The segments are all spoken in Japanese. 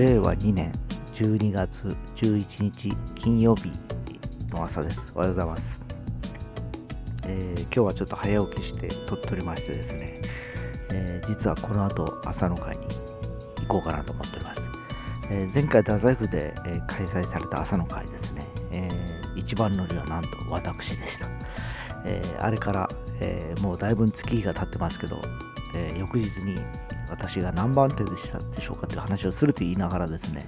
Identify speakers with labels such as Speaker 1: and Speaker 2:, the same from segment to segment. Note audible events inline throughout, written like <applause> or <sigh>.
Speaker 1: 令和2年12月11日金曜日の朝です。おはようございます、えー、今日はちょっと早起きして撮っておりましてですね、えー、実はこの後朝の会に行こうかなと思っております、えー、前回太宰府で、え開催された朝の会ですね、え一番乗りはなんと私でした、えあれから、えもうだいぶ月日が経ってますけど、え翌日に私が何番手でしたでしょうかという話をすると言いながらですね、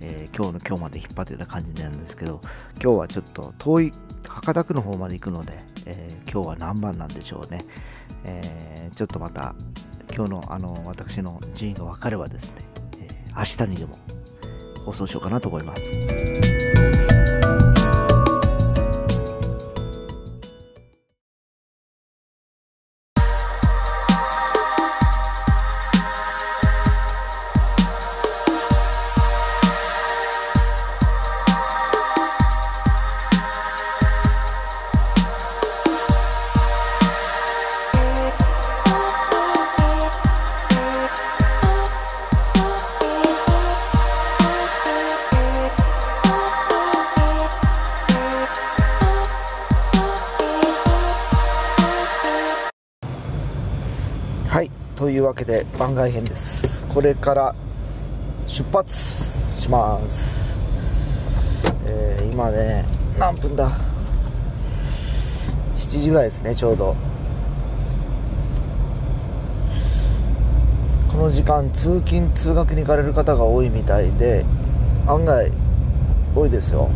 Speaker 1: えー、今日の今日まで引っ張ってた感じなんですけど今日はちょっと遠い博多区の方まで行くので、えー、今日は何番なんでしょうね、えー、ちょっとまた今日のあの私の順位が分かればですね、え明日にでも放送しようかなと思います。というわけで番外編です。これから出発します、えー、今ね何分だ？7時ぐらいですねちょうど。この時間通勤通学に行かれる方が多いみたいで案外多いですよ。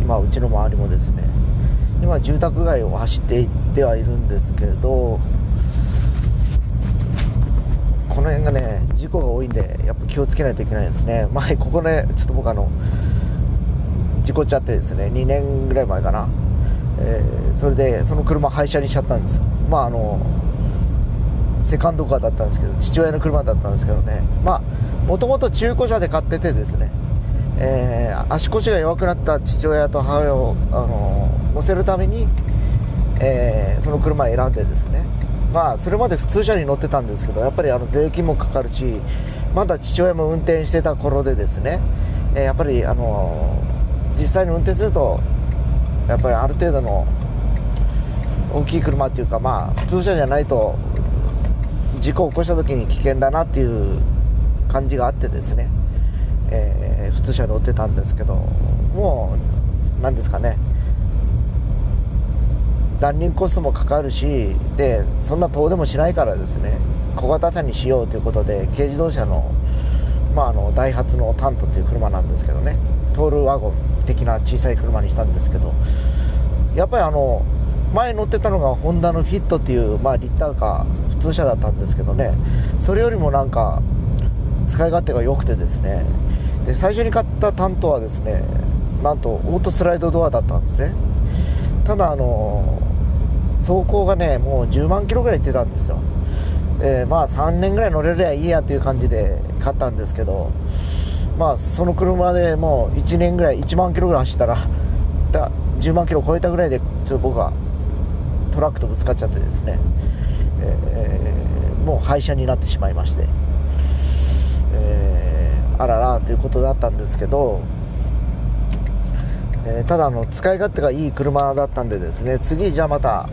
Speaker 1: 今うちの周りもですね。今住宅街を走っていってはいるんですけどの辺がね事故が多いんでやっぱ気をつけないといけないですね。<laughs> 前ここねちょっと僕あの事故っちゃってですね2年ぐらい前かな、えー、それでその車廃車にしちゃったんですよ。まああのセカンドカーだったんですけど父親の車だったんですけどね。まあもともと中古車で買っててですね、えー、足腰が弱くなった父親と母親を、あの乗せるために、えー、その車を選んでですね。まあそれまで普通車に乗ってたんですけどやっぱりあの税金もかかるしまだ父親も運転してた頃でですね、えー、やっぱりあの実際に運転するとやっぱりある程度の大きい車っていうかまあ普通車じゃないと事故を起こした時に危険だなっていう感じがあってですね、えー、普通車に乗ってたんですけどもう何ですかねランニングコストもかかるしでそんな遠出もしないからですね小型車にしようということで軽自動車の,、まあ、のダイハツのタントっていう車なんですけどねトールワゴン的な小さい車にしたんですけどやっぱりあの前乗ってたのがホンダのフィットっていう、まあ、リッターカー普通車だったんですけどねそれよりもなんか使い勝手が良くてですねで最初に買ったタントはですねなんとオートスライドドアだったんですね。ただあの走行がねもう10万キロぐらい行ってたんですよ、えー、まあ3年ぐらい乗れりゃいいやという感じで買ったんですけどまあその車でもう1年ぐらい1万キロぐらい走ったらだ10万キロ超えたぐらいでちょっと僕はトラックとぶつかっちゃってですね、えー、もう廃車になってしまいまして、えー、あららということだったんですけどえー、ただあの使い勝手がいい車だったんでですね次じゃあまた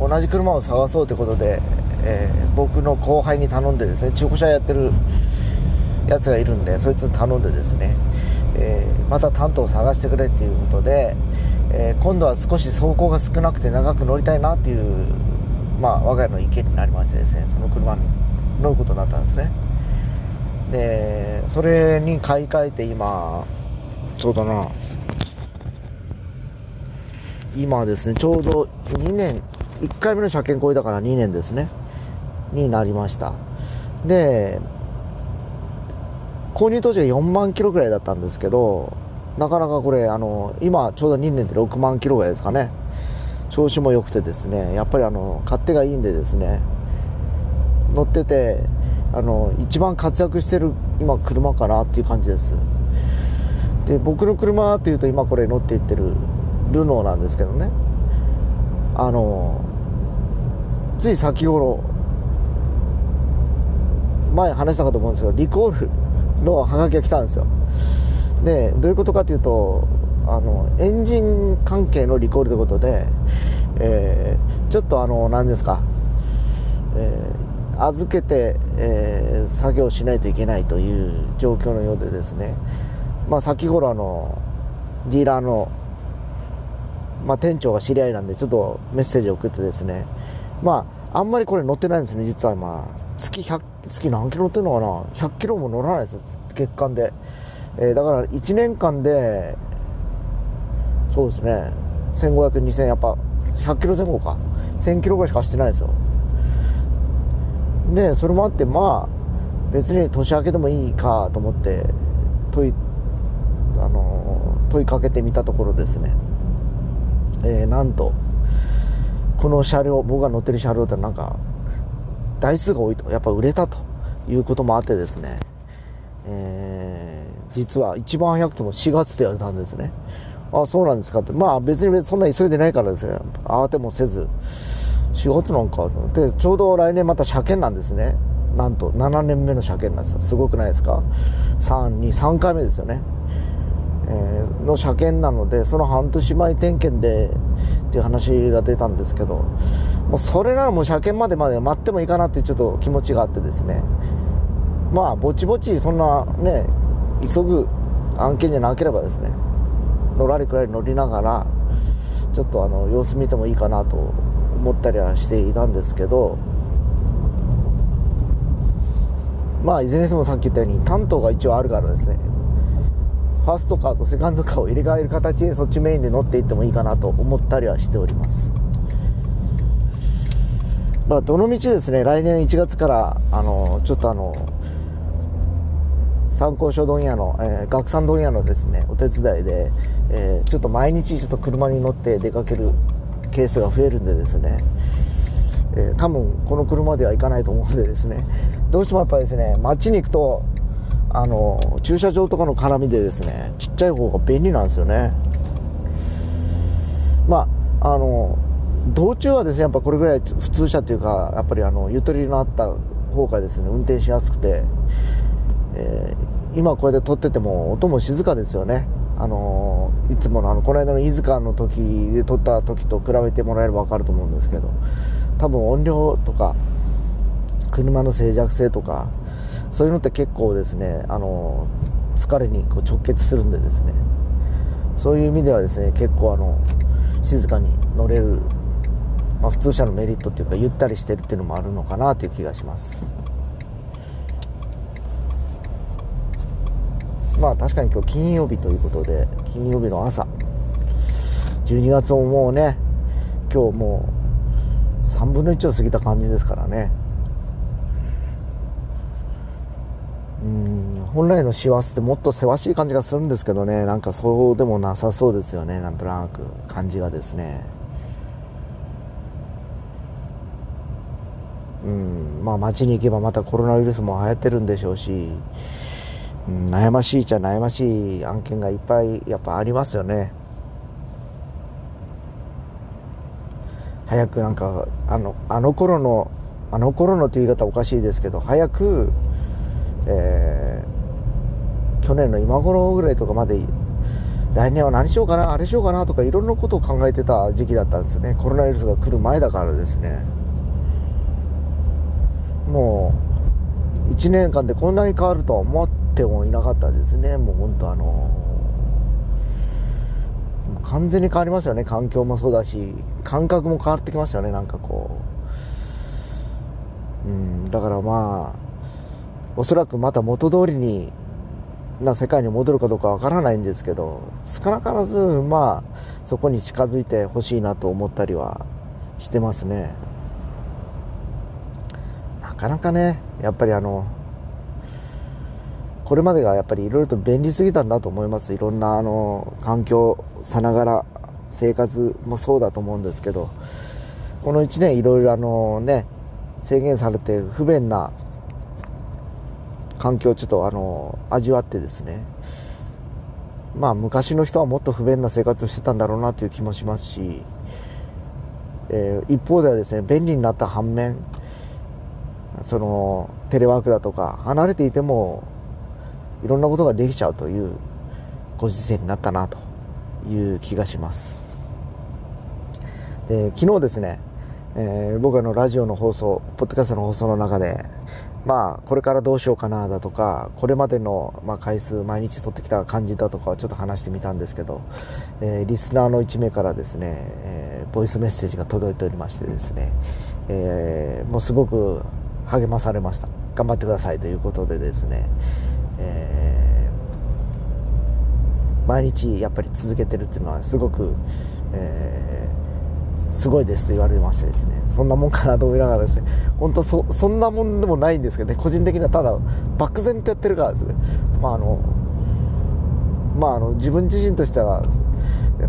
Speaker 1: 同じ車を探そうということで、えー、僕の後輩に頼んでですね中古車やってるやつがいるんでそいつに頼んでですね、えー、また担当を探してくれっていうことで、えー、今度は少し走行が少なくて長く乗りたいなっていう、まあ、我が家の意見になりましてですねその車に乗ることになったんですね。でそれに買い替えて今そうだな。今ですねちょうど2年1回目の車検超えだから2年ですね。になりました。で購入当時は4万キロぐらいだったんですけどなかなかこれあの今ちょうど2年で6万キロぐらいですかね。調子も良くてですねやっぱりあの勝手がいいんでですね乗っててあの一番活躍してる今車かなっていう感じです。で僕の車っていうと今これ乗っていってるルノーなんですけどね。あのつい先頃前話したかと思うんですけどリコールのハガキが来たんですよ。でどういうことかというとあのエンジン関係のリコールということで、えー、ちょっとあの何ですか、えー、預けて、えー、作業しないといけないという状況のようでですね、まあ、先頃あのディーラーの、まあ、店長が知り合いなんでちょっとメッセージを送ってですね。まああんまりこれ乗ってないんですね実は今。月100月何キロ乗ってるのかな？100キロも乗らないですよ月間で、えー、だから1年間でそうですね。1500、2000やっぱ100キロ前後か。1000キロぐらいしか走ってないですよ。でそれもあってまあ別に年明けでもいいかと思って問いあの問いかけてみたところですね、えー、なんとこの車両僕が乗ってる車両ってなんか台数が多いとやっぱ売れたということもあってですね、えー、実は一番早くても4月でやれたんですね。あそうなんですかって。まあ別にそんな急いでないからですね。慌てもせず4月なんか。でちょうど来年また車検なんですね。なんと7年目の車検なんですよ。すごくないですか？323回目ですよね、えー、の車検なのでその半年前点検でっていう話が出たんですけどもうそれならもう車検までまで待ってもいいかなってちょっと気持ちがあってですね。まあぼちぼちそんなね急ぐ案件じゃなければですねのらりくらい乗りながらちょっとあの様子見てもいいかなと思ったりはしていたんですけどまあいずれにしてもさっき言ったように担当が一応あるからですねファーストカーとセカンドカーを入れ替える形でそっちメインで乗っていってもいいかなと思ったりはしております。まあどのみちですね来年1月からあのちょっとあの参考書問屋の、えー、学産問屋のですねお手伝いでえー、ちょっと毎日ちょっと車に乗って出かけるケースが増えるんでですね、えー、多分この車では行かないと思うんでですねどうしてもやっぱりですね街に行くとあの駐車場とかの絡みでですねちっちゃい方が便利なんですよね。まああの道中はですねやっぱこれぐらい普通車というかやっぱりあのゆとりのあった方がですね運転しやすくて、えー、今こうやって撮ってても音も静かですよね。あのいつものあのこの間の飯塚の時で撮った時と比べてもらえれば分かると思うんですけど多分音量とか車の静寂性とかそういうのって結構ですねあの疲れにこう直結するんでですねそういう意味ではですね結構あの静かに乗れる、まあ、普通車のメリットっていうかゆったりしてるっていうのもあるのかなという気がします。まあ確かに今日金曜日ということで金曜日の朝12月ももうね今日もう3分の1を過ぎた感じですからねうん。本来の師走ってもっとせわしい感じがするんですけどね。なんかそうでもなさそうですよね。なんとなく感じがですね。うん。まあ街に行けばまたコロナウイルスも流行ってるんでしょうし。うん。悩ましいっちゃ悩ましい案件がいっぱいやっぱありますよね。早くなんかあのあの頃のあの頃のという言い方おかしいですけど早く、えー、去年の今頃ぐらいとかまで来年は何しようかなあれしようかなとかいろんなことを考えてた時期だったんですね。コロナウイルスが来る前だからですね。もう1年間でこんなに変わるとは思ってもいなかったですね。もう本当あの完全に変わりますよね。環境もそうだし感覚も変わってきますよね。なんかこう。うんだからまあおそらくまた元通りにな世界に戻るかどうかわからないんですけど少なからずまあそこに近づいてほしいなと思ったりはしてますね。なかなかねやっぱりあのこれまでがやっぱりいろいろと便利すぎたんだと思います。いろんなあの環境さながら生活もそうだと思うんですけどこの1年いろいろあのね制限されて不便な環境をちょっとあの味わってですね。まあ昔の人はもっと不便な生活をしてたんだろうなという気もしますし、えー、一方ではですね便利になった反面そのテレワークだとか離れていてもいろんなことができちゃうというご時世になったなという気がします。で昨日ですね、えー、僕のラジオの放送ポッドキャストの放送の中でまあこれからどうしようかなだとかこれまでの、ま、回数毎日撮ってきた感じだとかちょっと話してみたんですけど、えー、リスナーの1名からですね、えー、ボイスメッセージが届いておりましてですね、えー、もうすごく励まされました。頑張ってくださいということでですね、え、毎日やっぱり続けてるっていうのはすごく、えー、すごいですと言われましてですねそんなもんかなと思いながらですね本当そそんなもんでもないんですけどね個人的にはただ漠然とやってるからですね。まああのまあ、あの自分自身としては、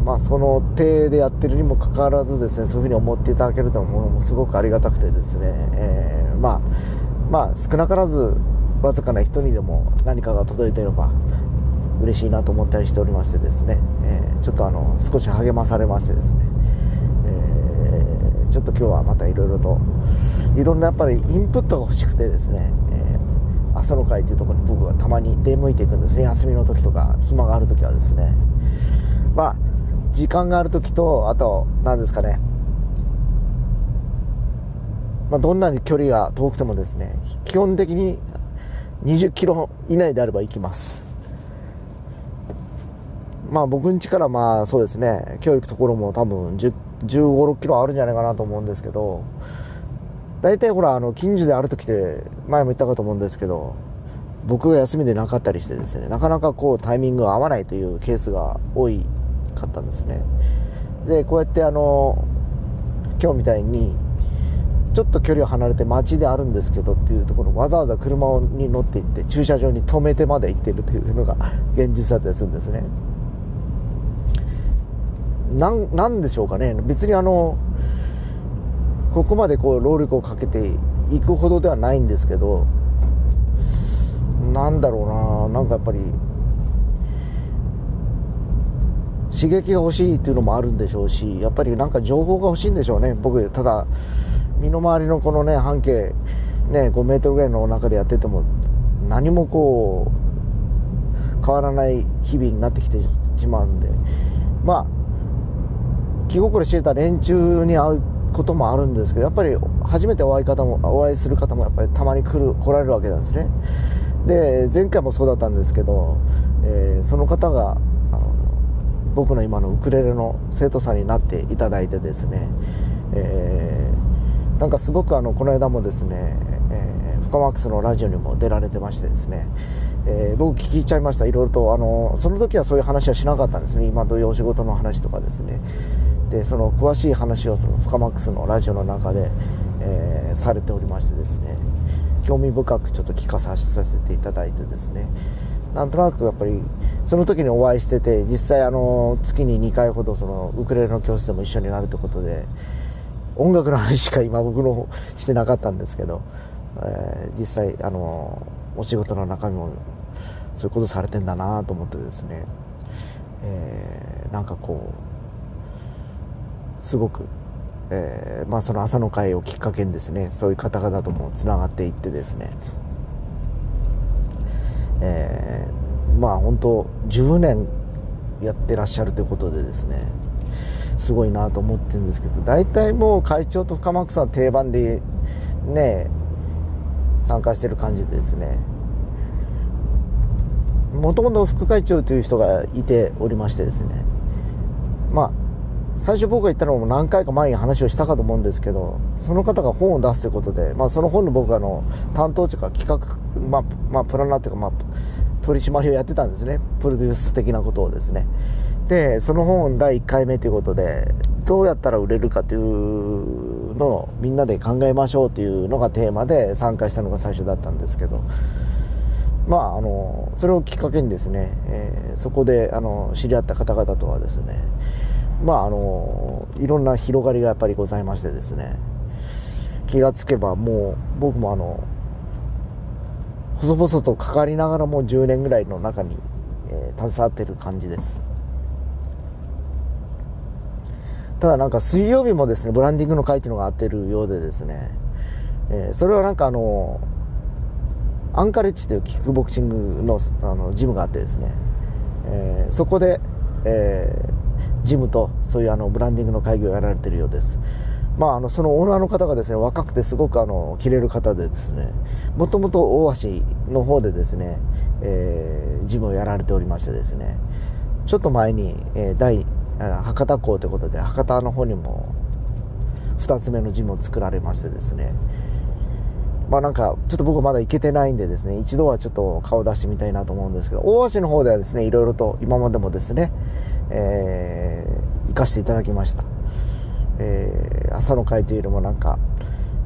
Speaker 1: まあ、その手でやってるにもかかわらずですねそういうふうに思っていただけるというものもすごくありがたくてですね、えー、まあまあ、少なからずわずかな人にでも何かが届いていれば嬉しいなと思ったりしておりましてですね、えー、ちょっとあの少し励まされましてですね、ちょっと今日はまたいろいろといろんなやっぱりインプットが欲しくてですね、えー、朝の会というところに僕はたまに出向いていくんですね。休みの時とか暇がある時はですね。まあ時間がある時とあと何ですかね。まあ、どんなに距離が遠くてもですね基本的に20キロ以内であれば行きます。まあ僕ん家からまあそうですね今日行くところも多分1 15、6キロあるんじゃないかなと思うんですけど大体ほらあの近所である時って前も言ったかと思うんですけど僕が休みでなかったりしてですねなかなかこうタイミングが合わないというケースが多いかったんですね。でこうやってあの今日みたいにちょっと距離を離れて街であるんですけどっていうところわざわざ車に乗って行って駐車場に止めてまで行ってるというのが現実だったりするんですね。なんなんでしょうかね。別にあのここまでこう労力をかけていくほどではないんですけどなんだろうな。なんかやっぱり刺激が欲しいっていうのもあるんでしょうしやっぱりなんか情報が欲しいんでしょうね。僕ただ身の回りのこのね半径ね5メートルぐらいの中でやってても何もこう変わらない日々になってきてしまうんで。まあ気心知れた連中に会うこともあるんですけどやっぱり初めてお会い方もお会いする方もやっぱりたまに来る来られるわけなんですね。で前回もそうだったんですけど、えー、その方があの僕の今のウクレレの生徒さんになっていただいてですね、えーなんかすごくあのこの間もですね、えー、フカマックスのラジオにも出られてましてですね、えー、僕聞いちゃいました。いろいろとあのその時はそういう話はしなかったんですね。今どういうお仕事の話とかですね。でその詳しい話をそのフカマックスのラジオの中で、えー、されておりましてですね興味深くちょっと聞かさせていただいてですね。なんとなくやっぱりその時にお会いしてて実際あの月に2回ほどそのウクレレの教室でも一緒になるってことで音楽の話しか今僕のしてなかったんですけど、えー、実際あのお仕事の中身もそういうことされてんだなと思ってですね、えー、なんかこうすごく、えー、まあ、その朝の会をきっかけにですねそういう方々ともつながっていってですね、えー、まあ本当10年やってらっしゃるということでですねすごいなと思ってるんですけど大体もう会長と深幕さん定番でね参加してる感じでですねもともと副会長という人がいておりましてですねまあ最初僕が言ったのも何回か前に話をしたかと思うんですけどその方が本を出すということで、まあ、その本の僕がの担当というか企画、まあ、まあ、プランナーというか、まあ、取締りをやってたんですね。プロデュース的なことをですね。でその本第1回目ということでどうやったら売れるかというのをみんなで考えましょうというのがテーマで参加したのが最初だったんですけど。まああのそれをきっかけにですね、えー、そこであの知り合った方々とはですねまああのいろんな広がりがやっぱりございましてですね。気がつけばもう僕もあの細々と関わりながらもう10年ぐらいの中に、えー、携わってる感じです。ただなんか水曜日もですねブランディングの会っていうのがあってるようでですね、えー、それはなんかあのアンカレッジというキックボクシングのあのジムがあってですね、えー、そこで、えー、ジムとそういうあのブランディングの会議をやられているようです。まあ、あのそのオーナーの方がですね若くてすごくあの切れる方でですねもともと大橋の方でですね、えー、ジムをやられておりましてですねちょっと前に、えー、第博多港ということで博多の方にも2つ目のジムを作られましてですねまあなんかちょっと僕まだ行けてないんでですね一度はちょっと顔出してみたいなと思うんですけど大橋の方ではですねいろいろと今までもですね、えー、行かせていただきました。えー、朝の会というよりもなんか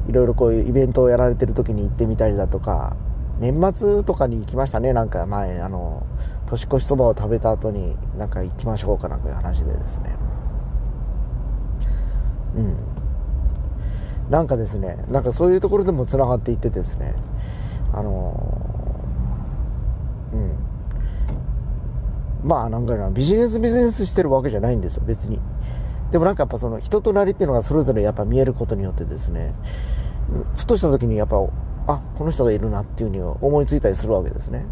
Speaker 1: いろいろこういうイベントをやられてる時に行ってみたりだとか年末とかに行きましたね。なんか前あの年越しそばを食べた後になんか行きましょうかなんかいう話でですね。うん。なんかですねなんかそういうところでもつながっていってですね。あのうん。まあなんかビジネスビジネスしてるわけじゃないんですよ別にでもなんかやっぱその人となりっていうのがそれぞれやっぱ見えることによってですね、ふとした時にやっぱ、あ、この人がいるなっていうふうに思いついたりするわけですね。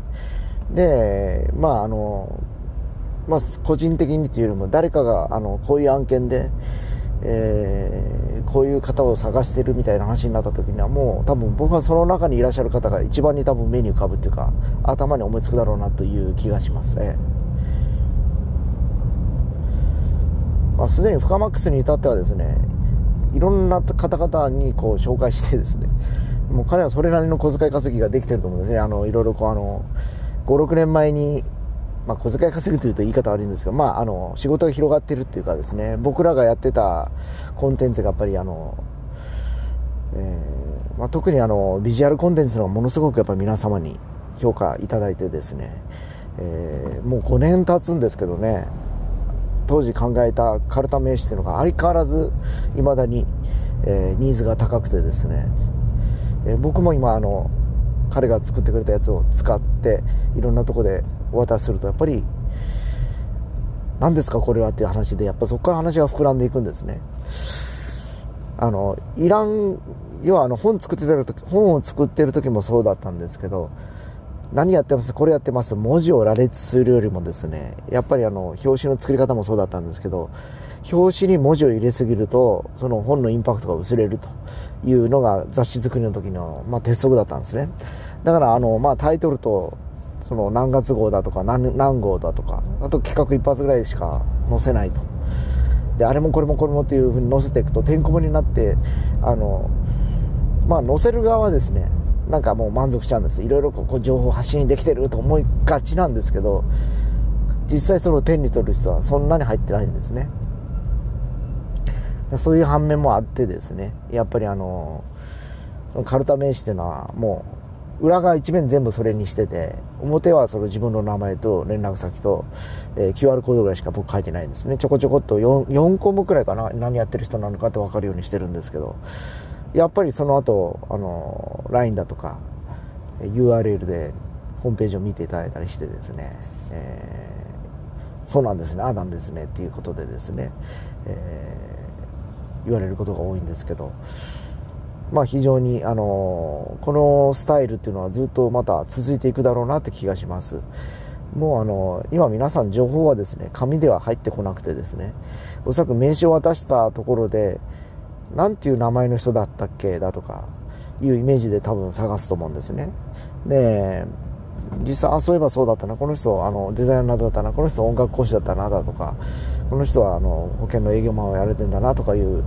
Speaker 1: で、まああの、まあ個人的にっていうよりも誰かがあのこういう案件で、えー、こういう方を探してるみたいな話になった時にはもう多分僕はその中にいらっしゃる方が一番に多分目に浮かぶっていうか頭に思いつくだろうなという気がしますね。まあ、すでにフカマックスに至ってはですねいろんな方々にこう紹介してですね <laughs> もう彼はそれなりの小遣い稼ぎができてると思うんですね。あのいろいろこうあの56年前にまあ、小遣い稼ぐというと言い方悪いんですが、まあ、あの仕事が広がってるっていうかですね僕らがやってたコンテンツがやっぱりあの、えー、まあ、特にあのビジュアルコンテンツのものすごくやっぱり皆様に評価いただいてですね、えー、もう5年経つんですけどね当時考えたカルタ名詞っていうのが相変わらず未だに、えー、ニーズが高くてですね、えー、僕も今あの彼が作ってくれたやつを使っていろんなとこでお渡しするとやっぱり何ですかこれはっていう話でやっぱそこから話が膨らんでいくんですね。あのいらん要はあの本作ってる時本を作ってる時もそうだったんですけど何やってます？これやってます？文字を羅列するよりもですねやっぱりあの表紙の作り方もそうだったんですけど表紙に文字を入れすぎるとその本のインパクトが薄れるというのが雑誌作りの時の、まあ、鉄則だったんですね。だからあの、まあ、タイトルとその何月号だとか何何号だとかあと企画一発ぐらいしか載せないと。であれもこれもこれもっていうふうに載せていくとてんこ盛りになってあのまあ載せる側はですねなんかもう満足しちゃうんです。いろいろこう情報発信できてると思いがちなんですけど実際それを手に取る人はそんなに入ってないんですね。そういう反面もあってですねやっぱりあのそのカルタ名詞っていうのはもう裏側一面全部それにしてて表はその自分の名前と連絡先と、えー、QR コードぐらいしか僕書いてないんですね。ちょこちょこっと 4, 4項目くらいかな何やってる人なのかって分かるようにしてるんですけどやっぱりその後あの LINE だとか URL でホームページを見ていただいたりしてですね、えー、そうなんですねああなんですねっていうことでですね、えー、言われることが多いんですけどまあ非常にあのこのスタイルっていうのはずっとまた続いていくだろうなって気がします。もうあの今皆さん情報はですね紙では入ってこなくてですねおそらく名刺を渡したところで何ていう名前の人だったっけだとかいうイメージで多分探すと思うんですね。で実際あそういえばそうだったな。この人あのデザイナーだったな。この人音楽講師だったなだとかこの人はあの保険の営業マンをやれてんだなとかいう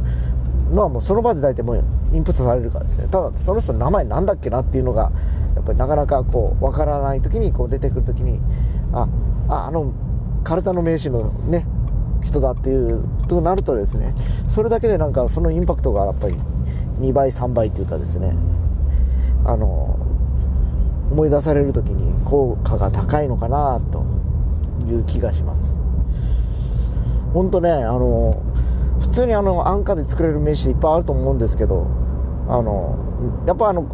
Speaker 1: のはもうその場で大体もうインプットされるからですね。ただその人の名前なんだっけなっていうのがやっぱりなかなかこうわからない時にこう出てくる時にあああのカルタの名刺のね人だっていうとなるとですねそれだけでなんかそのインパクトがやっぱり2倍3倍というかですねあの思い出される時に効果が高いのかなという気がします。本当ねあの普通にあの安価で作れる名刺いっぱいあると思うんですけどあのやっぱあの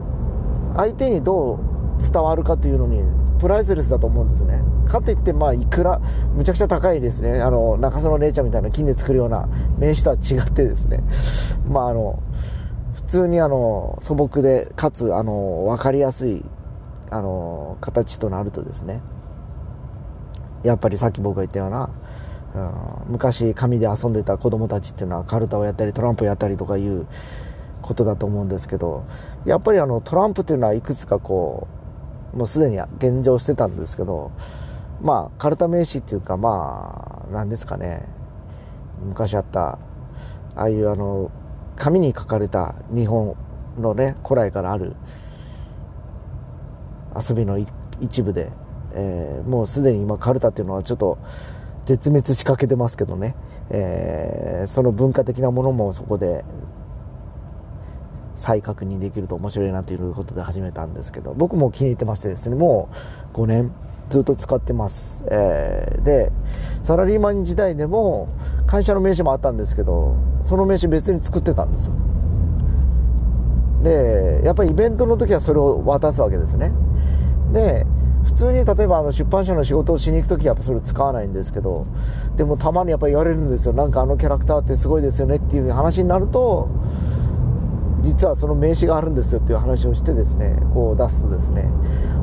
Speaker 1: 相手にどう伝わるかというのにプライスレスだと思うんですね。かといって、まあ、いくら、むちゃくちゃ高いですね。あの、中曽の姉ちゃんみたいな金で作るような名刺とは違ってですね。まあ、あの、普通にあの、素朴で、かつ、あの、わかりやすい、あの形となるとですねやっぱりさっき僕が言ったような、うん、昔紙で遊んでた子供たちっていうのはカルタをやったりトランプをやったりとかいうことだと思うんですけどやっぱりあのトランプっていうのはいくつかこうもうすでに現状してたんですけどまあカルタ名詞っていうかまあ何ですかね。昔あったああいうあの紙に書かれた日本のね古来からある遊びの一部で、えー、もうすでに今カルタっていうのはちょっと絶滅しかけてますけどね、えー、その文化的なものもそこで再確認できると面白いなということで始めたんですけど僕も気に入ってましてですねもう5年ずっと使ってます、えー、でサラリーマン時代でも会社の名刺もあったんですけどその名刺別に作ってたんですよ。でやっぱりイベントの時はそれを渡すわけですね。で普通に例えばあの出版社の仕事をしに行く時はやっぱそれ使わないんですけどでもたまにやっぱ言われるんですよ。なんかあのキャラクターってすごいですよねっていう話になると実はその名刺があるんですよっていう話をしてですねこう出すとですね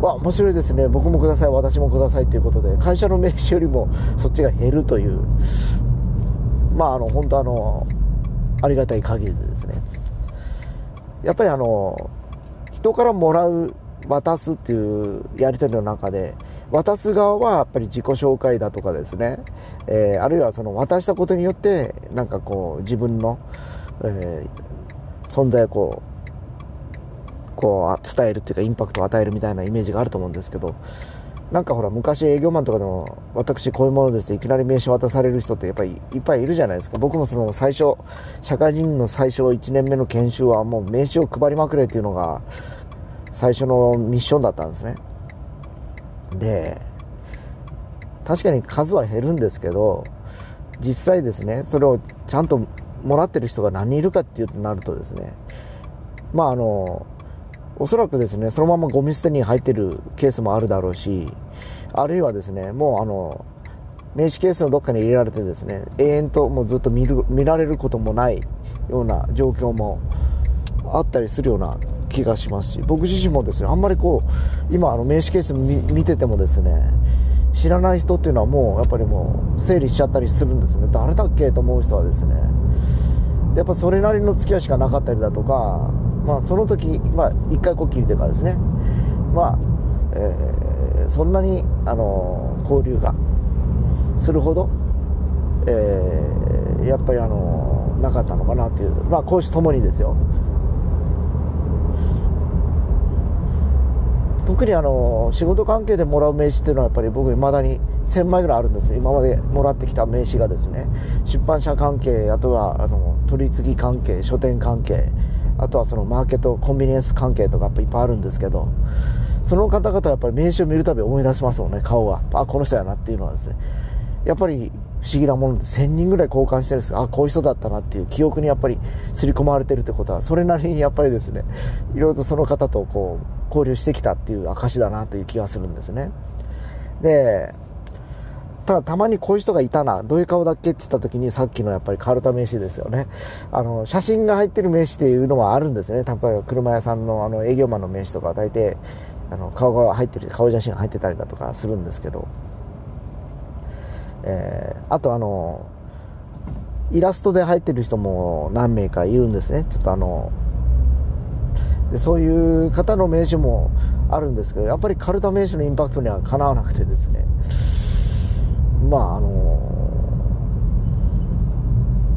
Speaker 1: わ面白いですね僕もください私もくださいっていうことで会社の名刺よりもそっちが減るというまああの本当あのありがたい限りでですね。やっぱりあの人からもらう渡すっていうやり取りの中で渡す側はやっぱり自己紹介だとかですね、えー、あるいはその渡したことによってなんかこう自分の、えー、存在をこうこう伝えるっていうかインパクトを与えるみたいなイメージがあると思うんですけどなんかほら昔営業マンとかでも私こういうものですっていきなり名刺渡される人ってやっぱりいっぱいいるじゃないですか。僕もその最初社会人の最初1年目の研修はもう名刺を配りまくれっていうのが最初のミッションだったんですね。で確かに数は減るんですけど実際ですねそれをちゃんともらってる人が何人いるかっていうとなるとですねまああのおそらくですねそのままゴミ捨てに入ってるケースもあるだろうしあるいはですねもうあの名刺ケースのどっかに入れられてですね永遠ともうずっと見る見られることもないような状況もあったりするような気がしますし僕自身もですねあんまりこう今あの名刺ケース見ててもですね知らない人っていうのはもうやっぱりもう整理しちゃったりするんですね。誰だっけと思う人はですねやっぱそれなりの付き合いしかなかったりだとかまあその時まあ一回こっきりというかですね。まあ、えー、そんなにあの交流がするほど、えー、やっぱりあのなかったのかなっていう。まあ講師ともにですよ。特にあの仕事関係でもらう名刺っていうのはやっぱり僕いまだに1000枚ぐらいあるんです今までもらってきた名刺がですね。出版社関係あとはあの取り次ぎ関係書店関係あとはそのマーケットコンビニエンス関係とかっいっぱいあるんですけどその方々はやっぱり名刺を見るたび思い出しますもんね顔が。あこの人やなっていうのはですね。やっぱり不思議なもので1000人ぐらい交換してるんです。があこういう人だったなっていう記憶にやっぱり刷り込まれてるってことはそれなりにやっぱりですねいろいろとその方とこう交流してきたっていう証だなという気がするんですね。でただたまにこういう人がいたなどういう顔だっけって言った時にさっきのやっぱりカルタ名刺ですよね。あの写真が入ってる名刺っていうのはあるんですね。例えば車屋さんのあの営業マンの名刺とかは大体あの顔が入ってる顔写真が入ってたりだとかするんですけど、えー、あとあのイラストで入ってる人も何名かいるんですね。ちょっとあのでそういう方の名刺もあるんですけどやっぱりカルタ名刺のインパクトにはかなわなくてですね。まああの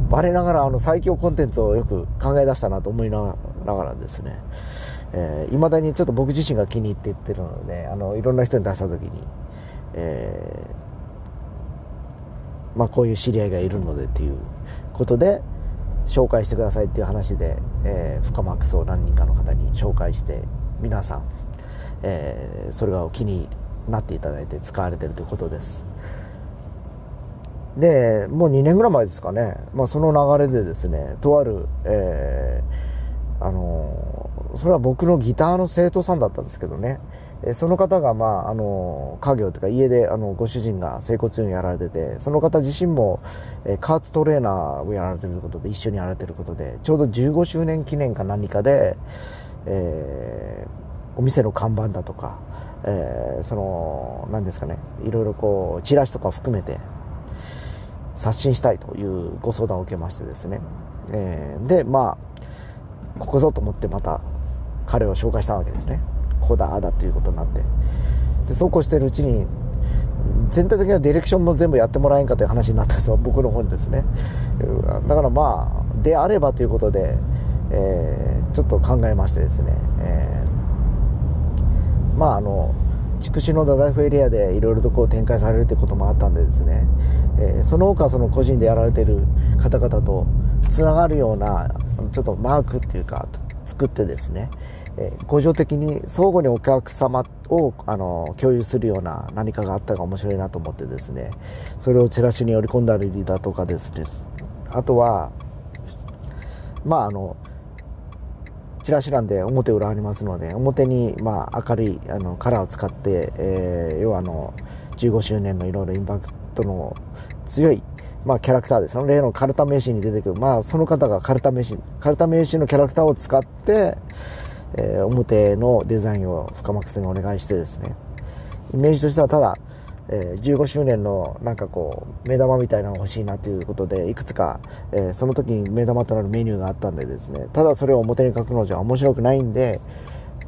Speaker 1: 我ながらあの最強コンテンツをよく考え出したなと思いながらですね。いま、えー、だにちょっと僕自身が気に入っていってるのであのいろんな人に出した時に、えー、まあ、こういう知り合いがいるのでっていうことで紹介してくださいっていう話で、えー、フカマックスを何人かの方に紹介して皆さん、えー、それが気になっていただいて使われてるということです。でもう2年ぐらい前ですかね、まあ、その流れでですねとある、えー、あのそれは僕のギターの生徒さんだったんですけどね。その方が、まあ、あの家業というか家であのご主人が整骨院をやられててその方自身も加圧トレーナーをやられてることで一緒にやられてることでちょうど15周年記念か何かで、えー、お店の看板だとか、えー、その何ですかねいろいろこうチラシとか含めて刷新したいというご相談を受けましてですね、えー、でまあここぞと思ってまた彼を紹介したわけですね。こだああだということになって。でそうこうしてるうちに全体的なディレクションも全部やってもらえんかという話になったんですよ僕の方にですね。だからまあであればということで、えー、ちょっと考えましてですね、えー、まああの筑紫の太宰府エリアでいろいろとこう展開されるということもあったんでですね、えー、その他その個人でやられてる方々とつながるようなちょっとマークっていうか作ってですね、えー、互助的に相互にお客様をあの共有するような何かがあったら面白いなと思ってですね。それをチラシに織り込んだりだとかですね。あとはまああのチラシなんで表裏ありますので表にまあ明るいあのカラーを使って、えー、要はあの15周年のいろいろインパクトの強いまあ、キャラクターです。よ例のカルタ名刺に出てくる、まあ、その方がカルタ名刺カルタ名刺のキャラクターを使って、えー、表のデザインを深幕さんにお願いしてですね。イメージとしてはただ、えー、15周年のなんかこう目玉みたいなのが欲しいなということでいくつか、えー、その時に目玉となるメニューがあったんでですねただそれを表に書くのじゃ面白くないんで、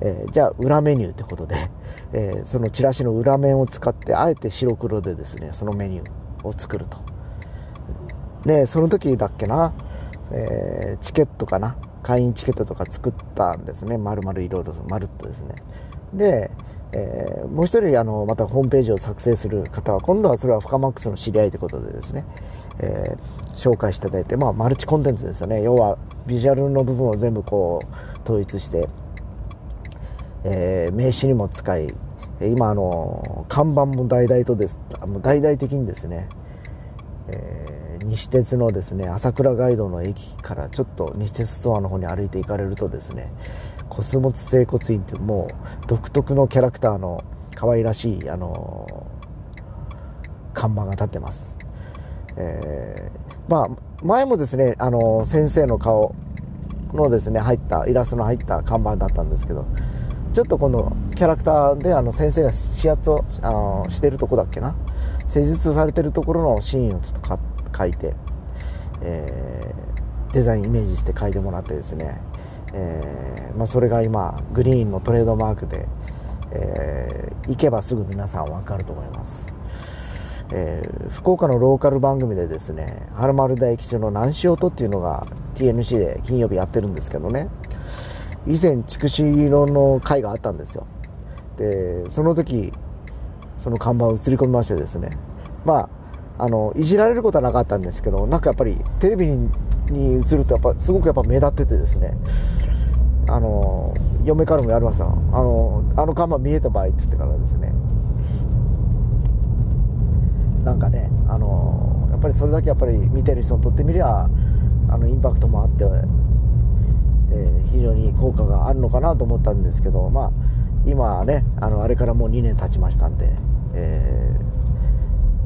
Speaker 1: えー、じゃあ裏メニューってことで、<laughs> えそのチラシの裏面を使ってあえて白黒でですねそのメニューを作ると。でその時だっけな、えチケットかな会員チケットとか作ったんですね。丸々いろいろまるっとですね。で、えー、もう一人あのまたホームページを作成する方は今度はそれはフカマックスの知り合いということでですね、えー、紹介していただいて、まあ、マルチコンテンツですよね。要はビジュアルの部分を全部こう統一して、えー、名刺にも使い今あの看板も大々とです。大々的にですね、えー西鉄のですね朝倉街道の駅からちょっと西鉄ストアの方に歩いて行かれるとですねコスモス整骨院ってもう独特のキャラクターの可愛らしいあの看板が立ってます、えー、まあ前もですねあの先生の顔のですね入ったイラストの入った看板だったんですけどちょっと今度キャラクターであの先生が視圧をあしてるとこだっけな？施術されてるところのシーンをちょっと買って書いて、えー、デザインイメージして書いてもらってですね、えー、まあ、それが今グリーンのトレードマークで、えー、行けばすぐ皆さん分かると思います、えー、福岡のローカル番組でですね「はるまる大吉の南し音」っていうのが TNC で金曜日やってるんですけどね。以前筑紫色の会があったんですよ。でその時その看板を映り込みましてですね。まああのいじられることはなかったんですけどなんかやっぱりテレビに映るとやっぱすごくやっぱ目立っててですね。あの嫁からもやりました。あのあの看板見えた場合って言ってからですね。なんかねあのやっぱりそれだけやっぱり見てる人にとってみりゃあのインパクトもあって、えー、非常に効果があるのかなと思ったんですけどまあ今ねあのあれからもう2年経ちましたんで、えー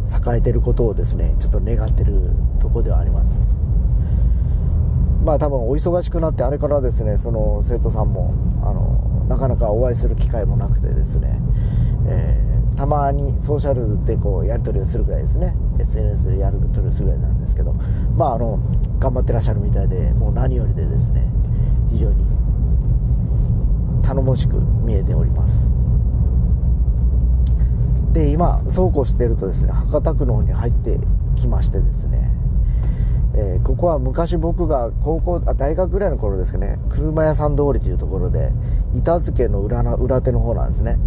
Speaker 1: 栄えてることをですねちょっと願ってるとこではあります。まあ多分お忙しくなってあれからですねその生徒さんもあのなかなかお会いする機会もなくてですね、えー、たまにソーシャルでこうやり取りをするぐらいですね SNS でやり取りをするぐらいなんですけどまああの頑張ってらっしゃるみたいでもう何よりでですね非常に頼もしく見えております。で今そうこうしてるとですね博多区の方に入ってきましてですね、えー、ここは昔僕が高校あ大学ぐらいの頃ですかね。車屋さん通りというところで板付けの裏の裏手の方なんですね、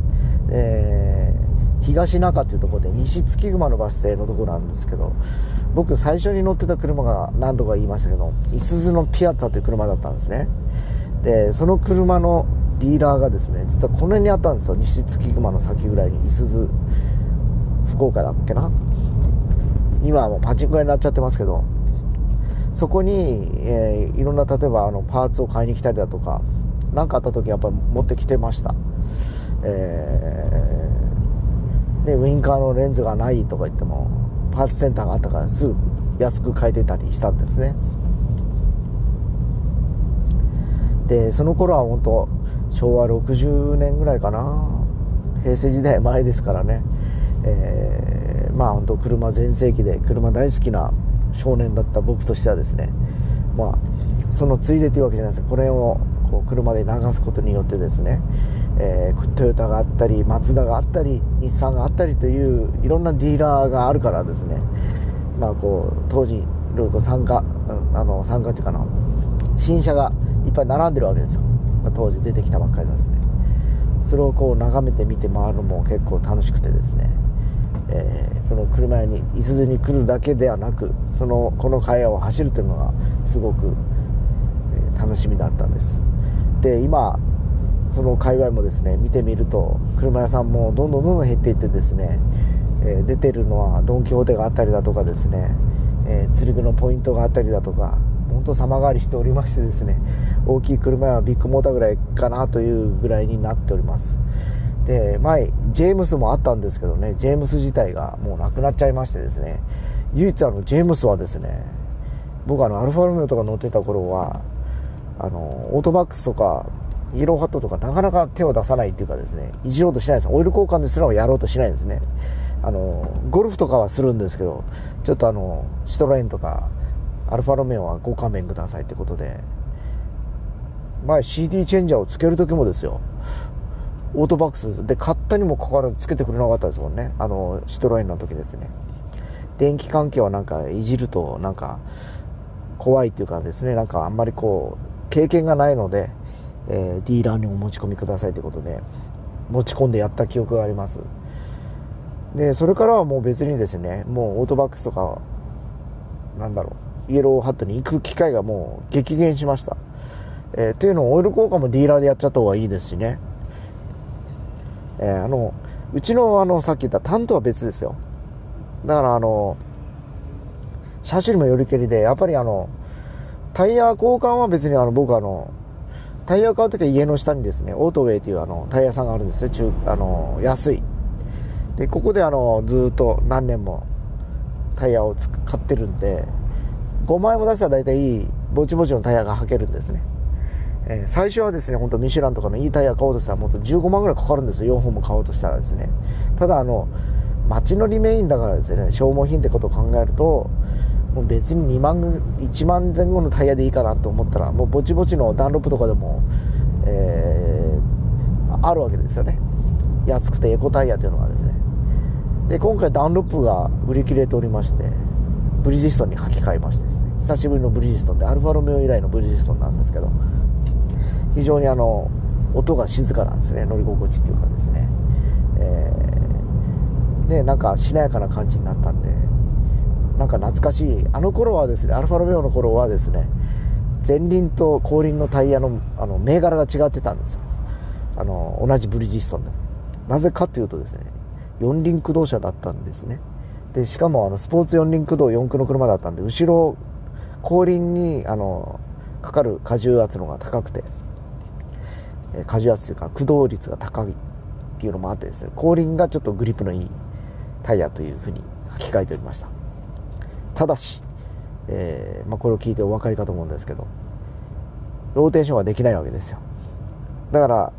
Speaker 1: えー、東中っていうところで西月熊のバス停のとこなんですけど僕最初に乗ってた車が何度か言いましたけどいすゞのピアッツァという車だったんですね。でその車のディーラーがですね実はこの辺にあったんですよ。西月熊の先ぐらいにいすゞ福岡だっけな。今はもうパチンコ屋になっちゃってますけどそこに、えー、いろんな例えばあのパーツを買いに来たりだとか何かあった時やっぱり持ってきてました、えー、でウインカーのレンズがないとか言ってもパーツセンターがあったからすぐ安く買えてたりしたんですね。でその頃は本当昭和60年ぐらいかな。平成時代前ですからね、えー、まあ本当車全盛期で車大好きな少年だった僕としてはですねまあそのついでというわけじゃないです。これをこう車で流すことによってですね、えー、トヨタがあったりマツダがあったり日産があったりといういろんなディーラーがあるからですねまあこう当時いろいろ参加あの参加っていうかな新車がいっぱい並んでるわけですよ、まあ、当時出てきたばっかりですね。それをこう眺めて見て回るのも結構楽しくてですね、えー、その車屋にいすゞに来るだけではなくそのこの会話を走るというのがすごく、え楽しみだったんです。で今その界隈もですね見てみると車屋さんもどんどんどんどん減っていってですね、えー、出てるのはドン・キホーテがあったりだとかですね、え、釣り具のポイントがあったりだとか本当様変わりしておりましてですね大きい車屋はビッグモーターぐらいかなというぐらいになっております。で前ジェームスもあったんですけどねジェームス自体がもうなくなっちゃいましてですね唯一あのジェームスはですね僕あのアルファロメオとか乗ってた頃はあのオートバックスとかイエローハットとかなかなか手を出さないっていうかですねいじろうとしないです。オイル交換ですらもやろうとしないですね。あのゴルフとかはするんですけどちょっとあのシトロエンとかアルファロメオはご勘弁くださいってことで前 CD チェンジャーをつける時もですよ。オートバックスで買ったにもかかわらずつけてくれなかったですもんねあのシトロエンの時ですね電気関係はなんかいじるとなんか怖いっていうかですねなんかあんまりこう経験がないので、えー、ディーラーにお持ち込みくださいということで持ち込んでやった記憶がありますでそれからはもう別にですねもうオートバックスとかなんだろうイエローハットに行く機会がもう激減しました。えー、というのをオイル交換もディーラーでやっちゃった方がいいですしね。えー、あの、うちのあの、さっき言ったタントは別ですよ。だからあの、車種にもよりけりで、やっぱりあの、タイヤ交換は別にあの、僕あの、タイヤを買うときは家の下にですね、オートウェイというあの、タイヤさんがあるんですね、中、あの、安い。で、ここであの、ずっと何年もタイヤを買ってるんで、5万円も出したら大体ぼちぼちのタイヤが履けるんですね、えー、最初はですね本当ミシュランとかのいいタイヤ買おうとしたらもっと15万ぐらいかかるんですよ。4本も買おうとしたらですね。ただあの街乗りメインだからですね消耗品ってことを考えるともう別に2万1万前後のタイヤでいいかなと思ったらもうぼちぼちのダンロップとかでも、えー、あるわけですよね。安くてエコタイヤというのがですね。で今回ダンロップが売り切れておりましてブリヂストンに履き替えましてですね。久しぶりのブリヂストンでアルファロメオ以来のブリヂストンなんですけど非常にあの音が静かなんですね。乗り心地っていうかですね、えー、でなんかしなやかな感じになったんでなんか懐かしい。あの頃はですねアルファロメオの頃はですね前輪と後輪のタイヤのあの銘柄が違ってたんですよ。あの同じブリヂストンで。もなぜかというとですね四輪駆動車だったんですね。でしかもあのスポーツ四輪駆動四駆の車だったんで後ろ後輪にあのかかる荷重圧のが高くて。荷重圧というか駆動率が高いっていうのもあってですね後輪がちょっとグリップのいいタイヤというふうに履き替えておりました。ただし、えー、まあ、これを聞いてお分かりかと思うんですけどローテーションはできないわけですよ。だから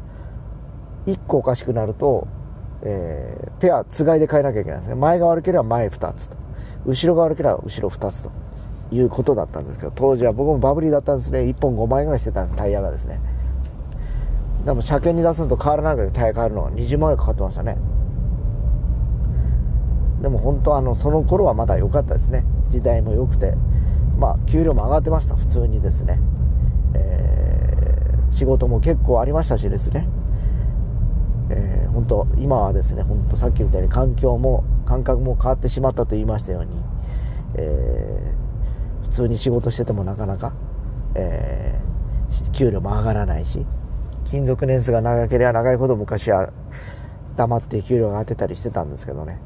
Speaker 1: 1個おかしくなるとえー、ペアつがいで変えなきゃいけないですね。前が悪ければ前2つと。後ろが悪ければ後ろ2つということだったんですけど当時は僕もバブリーだったんですね。1本5万円ぐらいしてたんですタイヤがですね。でも車検に出すのと変わらないけどタイヤ変えるのは20万円かかってましたね。でも本当あのその頃はまだ良かったですね。時代も良くて。まあ給料も上がってました。普通にですね、えー、仕事も結構ありましたしですね。えー、本当今はですね本当さっき言ったように環境も感覚も変わってしまったと言いましたように、えー、普通に仕事しててもなかなか、えー、給料も上がらないし勤続年数が長ければ長いほど昔は黙って給料が上がってたりしてたんですけどね、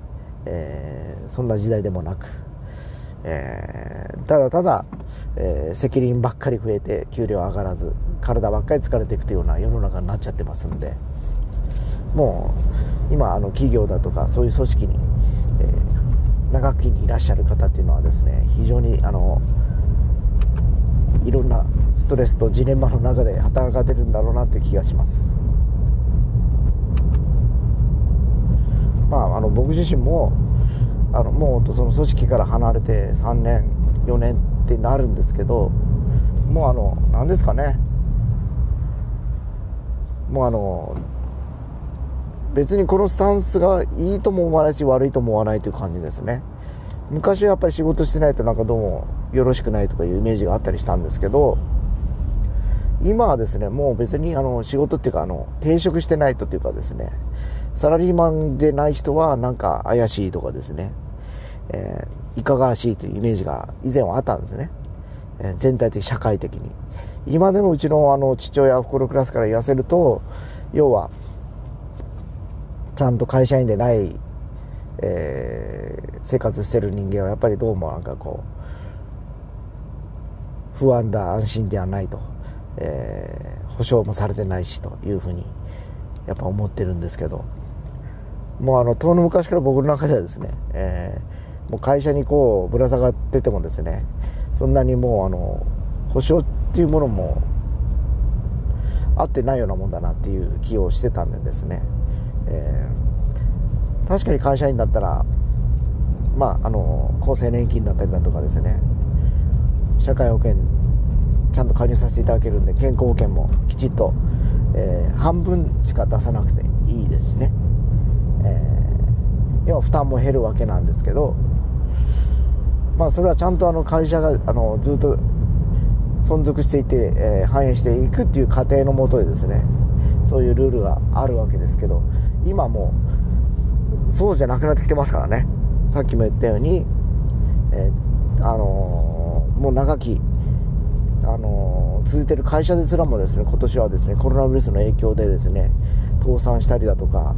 Speaker 1: えー、そんな時代でもなく、えー、ただただ、えー、責任ばっかり増えて給料上がらず体ばっかり疲れていくというような世の中になっちゃってますんで。もう今あの企業だとかそういう組織に、え、長きにいらっしゃる方っていうのはですね非常にあのいろんなストレスとジレンマの中で働かれてるんだろうなって気がします。まああの僕自身もあのもうその組織から離れて3年4年ってなるんですけどもうあの何ですかね。もうあの別にこのスタンスがいいとも思わないし悪いとも思わないという感じですね。昔はやっぱり仕事してないとなんかどうもよろしくないとかいうイメージがあったりしたんですけど今はですねもう別にあの仕事っていうかあの定職してないとっていうかですねサラリーマンでない人はなんか怪しいとかですね、えー、いかがわしいというイメージが以前はあったんですね、えー、全体的社会的に。今でもうちのあの父親袋クラスから言わせると要はちゃんと会社員でない、えー、生活してる人間はやっぱりどうもなんかこう不安だ安心ではないと、えー、保証もされてないしというふうにやっぱ思ってるんですけど。もうあの遠の昔から僕の中ではですね、えー、もう会社にこうぶら下がっててもですねそんなにもうあの保証っていうものも合ってないようなもんだなっていう気をしてたんでですねえー、確かに会社員だったら、まあ、あの厚生年金だったりだとかですね。社会保険ちゃんと加入させていただけるんで健康保険もきちっと、えー、半分しか出さなくていいですしね、えー、要は負担も減るわけなんですけどまあそれはちゃんとあの会社があのずっと存続していて、えー、反映していくっていう過程のもとでですねそういうルールがあるわけですけど今もうそうじゃなくなってきてますからね。さっきも言ったように、えー、あのー、もう長き、あのー、続いてる会社ですらもですね今年はですねコロナウイルスの影響でですね倒産したりだとか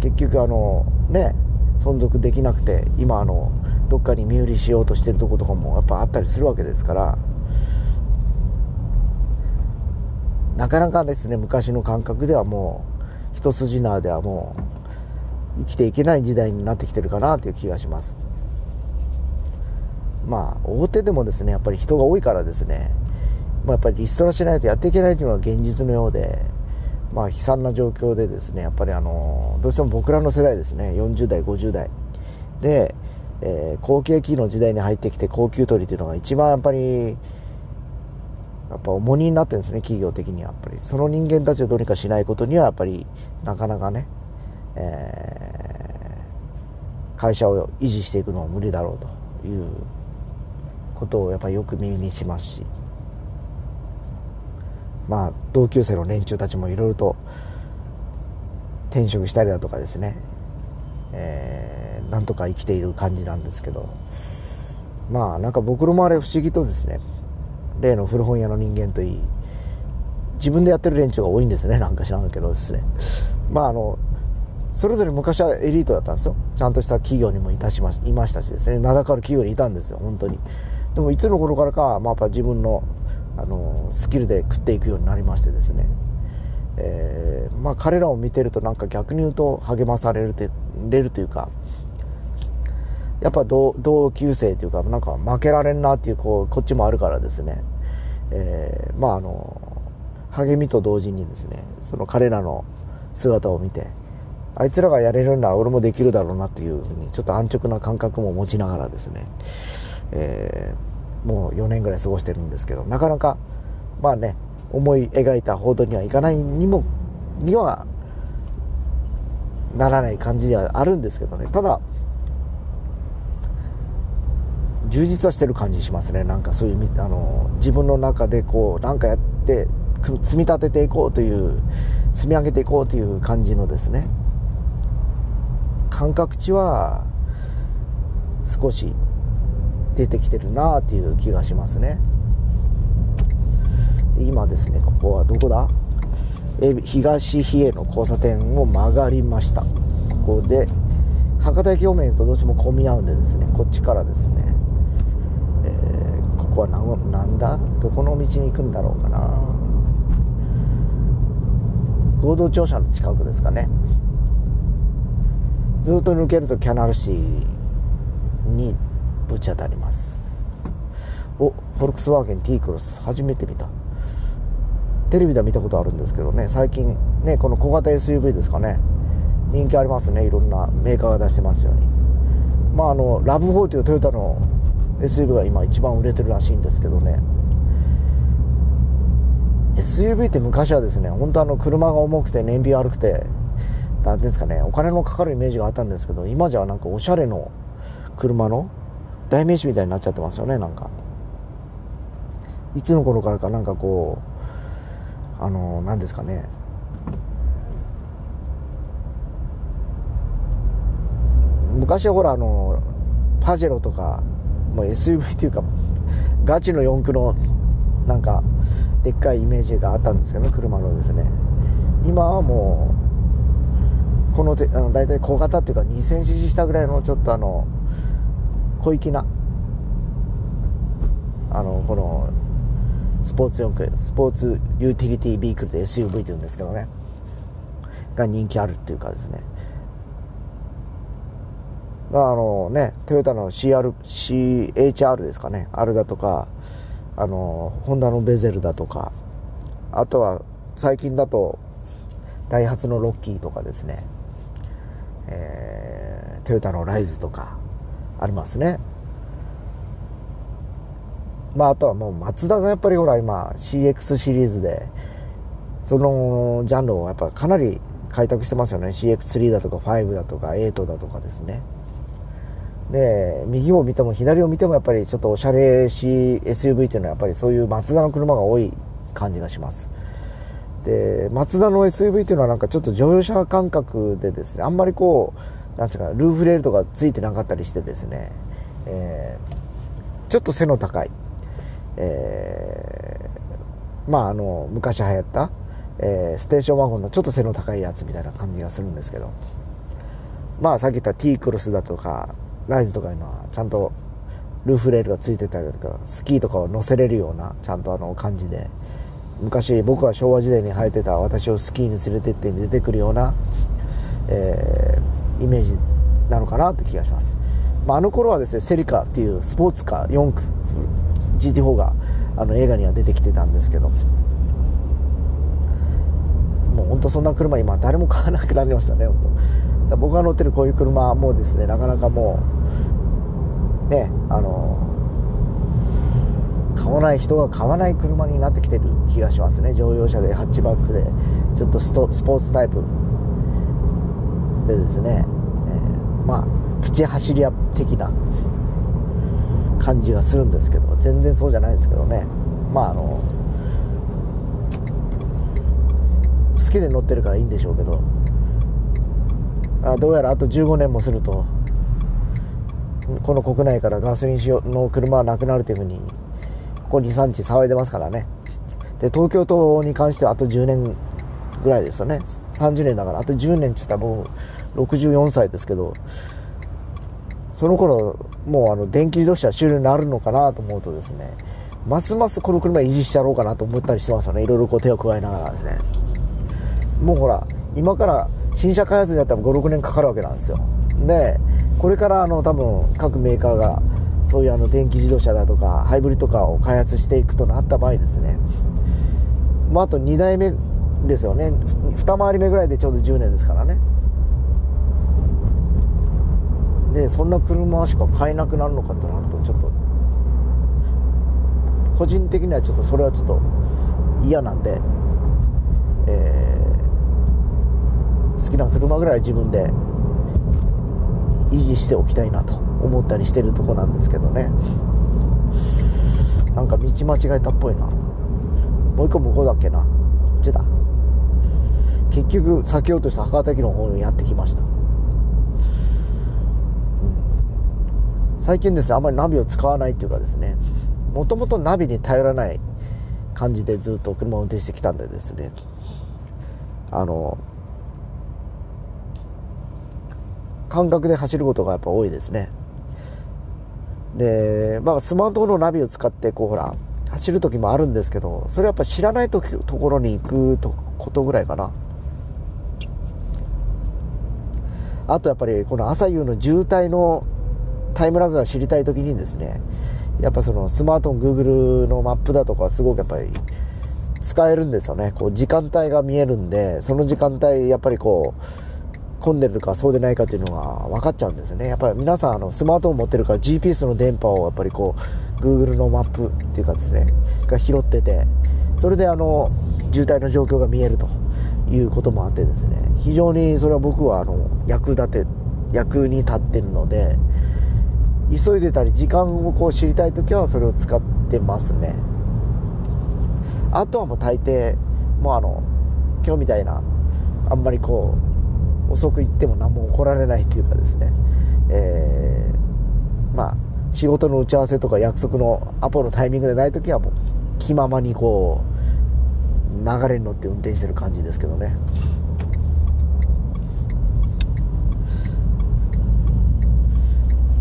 Speaker 1: 結局あのね存続できなくて今あのどっかに身売りしようとしてるとことかもやっぱあったりするわけですからなかなかですね昔の感覚ではもう一筋縄ではもう生きていけない時代になってきてるかなという気がします。まあ大手でもですねやっぱり人が多いからですね、まあ、やっぱりリストラしないとやっていけないというのが現実のようでまあ悲惨な状況でですねやっぱりあのどうしても僕らの世代ですね。40代50代。で、えー、高景気の時代に入ってきて高級取りというのが一番やっぱりやっぱ重荷になってるんですね企業的には。やっぱりその人間たちをどうにかしないことにはやっぱりなかなかね、えー、会社を維持していくのは無理だろうということをやっぱりよく耳にしますしまあ同級生の連中たちもいろいろと転職したりだとかですね、えー、なんとか生きている感じなんですけどまあなんか僕の周り不思議とですね例の古本屋の人間といい自分でやってる連中が多いんですねなんか知らんけどですね。まああのそれぞれ昔はエリートだったんですよ。ちゃんとした企業にもいたしまいましたしですね。名だかる企業にいたんですよ。本当に。でもいつの頃からか、まあ、やっぱ自分のあのスキルで食っていくようになりましてですね、えー、まあ、彼らを見てるとなんか逆に言うと励まされるてれるというかやっぱ同級生というかなんか負けられんなっていうこうこっちもあるからですね。えー、まああの励みと同時にですねその彼らの姿を見てあいつらがやれるなら俺もできるだろうなっていうふうにちょっと安直な感覚も持ちながらですね、えー、もう4年ぐらい過ごしてるんですけどなかなかまあね思い描いた報道にはいかないにもにはならない感じではあるんですけどね。ただ充実はしてる感じしますね。なんかそういうあの自分の中でこうなんかやって積み立てていこうという積み上げていこうという感じのですね。感覚値は少し出てきてるなっていう気がしますね。今ですねここはどこだ？東比叡の交差点を曲がりました。ここで博多駅方面とどうしても混み合うんでですねこっちからですね。えここはなんだ？どこの道に行くんだろうかな？合同庁舎の近くですかね。ずっと抜けるとキャナルシーにぶち当たります。おフォルクスワーゲン T クロス初めて見た。テレビでは見たことあるんですけどね最近ねこの小型 SUV ですかね。人気ありますね。いろんなメーカーが出してますように。まああのラブ4というトヨタの SUV が今一番売れてるらしいんですけどね。SUV って昔はですね本当あの車が重くて燃費悪くて何ですかねお金のかかるイメージがあったんですけど今じゃなんかおしゃれの車の代名詞みたいになっちゃってますよねなんか。いつの頃からかなんかこうあの何ですかね。昔はほらあのパジェロとか、まあ、SUV っていうかガチの四駆のなんかでっかいイメージがあったんですけど、ね、車のですね。今はもうこのてあの大体小型っていうか 2000cc 下ぐらいのちょっとあの小粋なあのこのスポーツ四駆スポーツユーティリティビークルで SUV って言うんですけどね。が人気あるっていうかですね。あのねトヨタの CR CHR ですかね。あれだとかあのホンダのベゼルだとか。あとは最近だとダイハツのロッキーとかですね、えー、トヨタのライズとかありますね。まああとはもうマツダがやっぱりほら今 CX シリーズでそのジャンルをやっぱかなり開拓してますよね。CX3 だとか5だとか8だとかですね。で右を見ても左を見てもやっぱりちょっとおしゃれし SUV っていうのはやっぱりそういうマツダの車が多い感じがします。でマツダの SUV っていうのはなんかちょっと乗用車感覚でですねあんまりこうなんていうかルーフレールとかついてなかったりしてですね、えー、ちょっと背の高い、えー、まああの昔流行った、えー、ステーションワゴンのちょっと背の高いやつみたいな感じがするんですけどまあさっき言った T クロスだとかライズとかいうのはちゃんとルーフレールがついてたりとかスキーとかを乗せれるようなちゃんとあの感じで昔僕が昭和時代に生えてた私をスキーに連れてって出てくるような、えー、イメージなのかなって気がします、まあ、あの頃はですねセリカっていうスポーツカー4区 GT4 があの映画には出てきてたんですけどもう本当そんな車今誰も買わなくなりましたね本当僕が乗ってるこういう車もですねなかなかもうねあの買わない人が買わない車になってきてる気がしますね。乗用車でハッチバックで。ちょっとスポーツタイプでですね、えー、まあプチ走り屋的な感じがするんですけど全然そうじゃないんですけどね。まああの好きで乗ってるからいいんでしょうけど。あどうやらあと15年もするとこの国内からガソリンの車はなくなるというふうにここ23日騒いでますからね。で東京都に関してはあと10年ぐらいですよね。30年だからあと10年って言ったらもう64歳ですけどその頃もうあの電気自動車主流になるのかなと思うとですねますますこの車維持してやろうかなと思ったりしてますよね。いろいろこう手を加えながらですね。もうほら今から新車開発になったら56年かかるわけなんですよ。でこれからあの多分各メーカーがそういうあの電気自動車だとかハイブリッドカーを開発していくとなった場合ですね、まあ、あと2代目ですよね。2回り目ぐらいでちょうど10年ですからね。でそんな車しか買えなくなるのかってなるとちょっと個人的にはちょっとそれはちょっと嫌なんで、えー好きな車ぐらい自分で維持しておきたいなと。思ったりしてるとこなんですけどね。なんか道間違えたっぽいな。もう一個向こうだっけな。こっちだ。結局避けようとした博多駅の方にやってきました、最近ですねあまりナビを使わないっていうかですね。もともとナビに頼らない感じでずっと車を運転してきたんでですね。あの感覚で走ることがやっぱ多いですね。で、まあ、スマートフォンのナビを使ってこうほら走る時もあるんですけどそれやっぱ知らないとところに行くとことぐらいかな。あとやっぱりこの朝夕の渋滞のタイムラグが知りたい時にですねやっぱそのスマートフォン Google のマップだとかすごくやっぱり使えるんですよね。こう時間帯が見えるんでその時間帯やっぱりこう混んでるかそうでないかっていうのが分かっちゃうんですね。やっぱり皆さんあのスマートフォン持ってるから GPS の電波をやっぱりこう Google のマップっていうかですねが拾っててそれであの渋滞の状況が見えるということもあってですね非常にそれは僕はあの役立て役に立ってるので急いでたり時間をこう知りたい時はそれを使ってますね。あとはもう大抵もうあの今日みたいなあんまりこう遅く行っても何も起こられないっていうかですね、えー、まあ仕事の打ち合わせとか約束のアポのタイミングでない時はもう気ままにこう流れに乗って運転してる感じですけどね。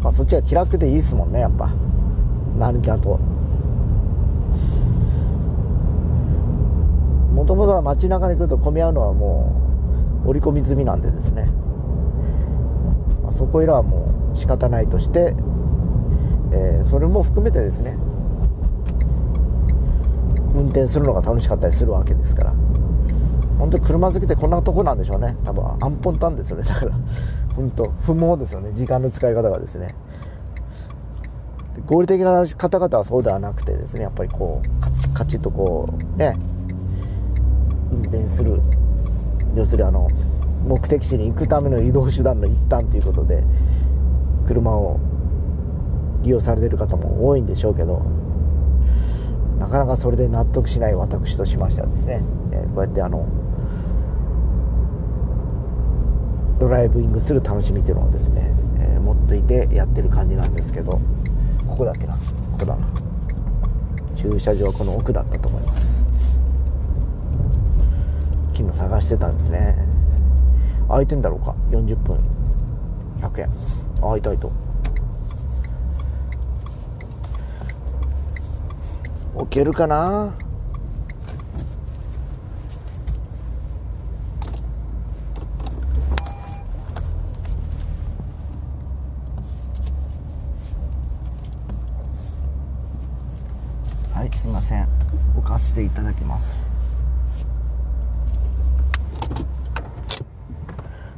Speaker 1: まあそっちは気楽でいいですもんねやっぱ。何かと。もともとは街中に来ると混み合うのはもう織り込み済みなんでですね、まあ、そこいらはもう仕方ないとして、えー、それも含めてですね運転するのが楽しかったりするわけですから。本当に車好きってこんなとこなんでしょうね。多分アンポンタンですよねだから。<laughs> 本当不毛ですよね。時間の使い方がですね。合理的な方々はそうではなくてですねやっぱりこうカチカチとこうね運転する要するにあの目的地に行くための移動手段の一端ということで車を利用されてる方も多いんでしょうけどなかなかそれで納得しない私としましてはですね、えー、こうやってあのドライブイングする楽しみっていうのをですね、えー、持っといてやってる感じなんですけどここだっけなここだな。駐車場この奥だったと思います。昨日探してたんですね。空いてんだろうか？40分。100円。あいたいと。置けるかな？はいすみません。置かせていただきます。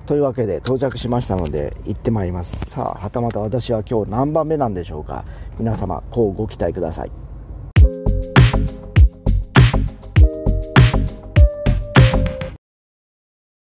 Speaker 1: というわけで到着しましたので行ってまいります。さあはたまた私は今日何番目なんでしょうか。皆様こうご期待ください。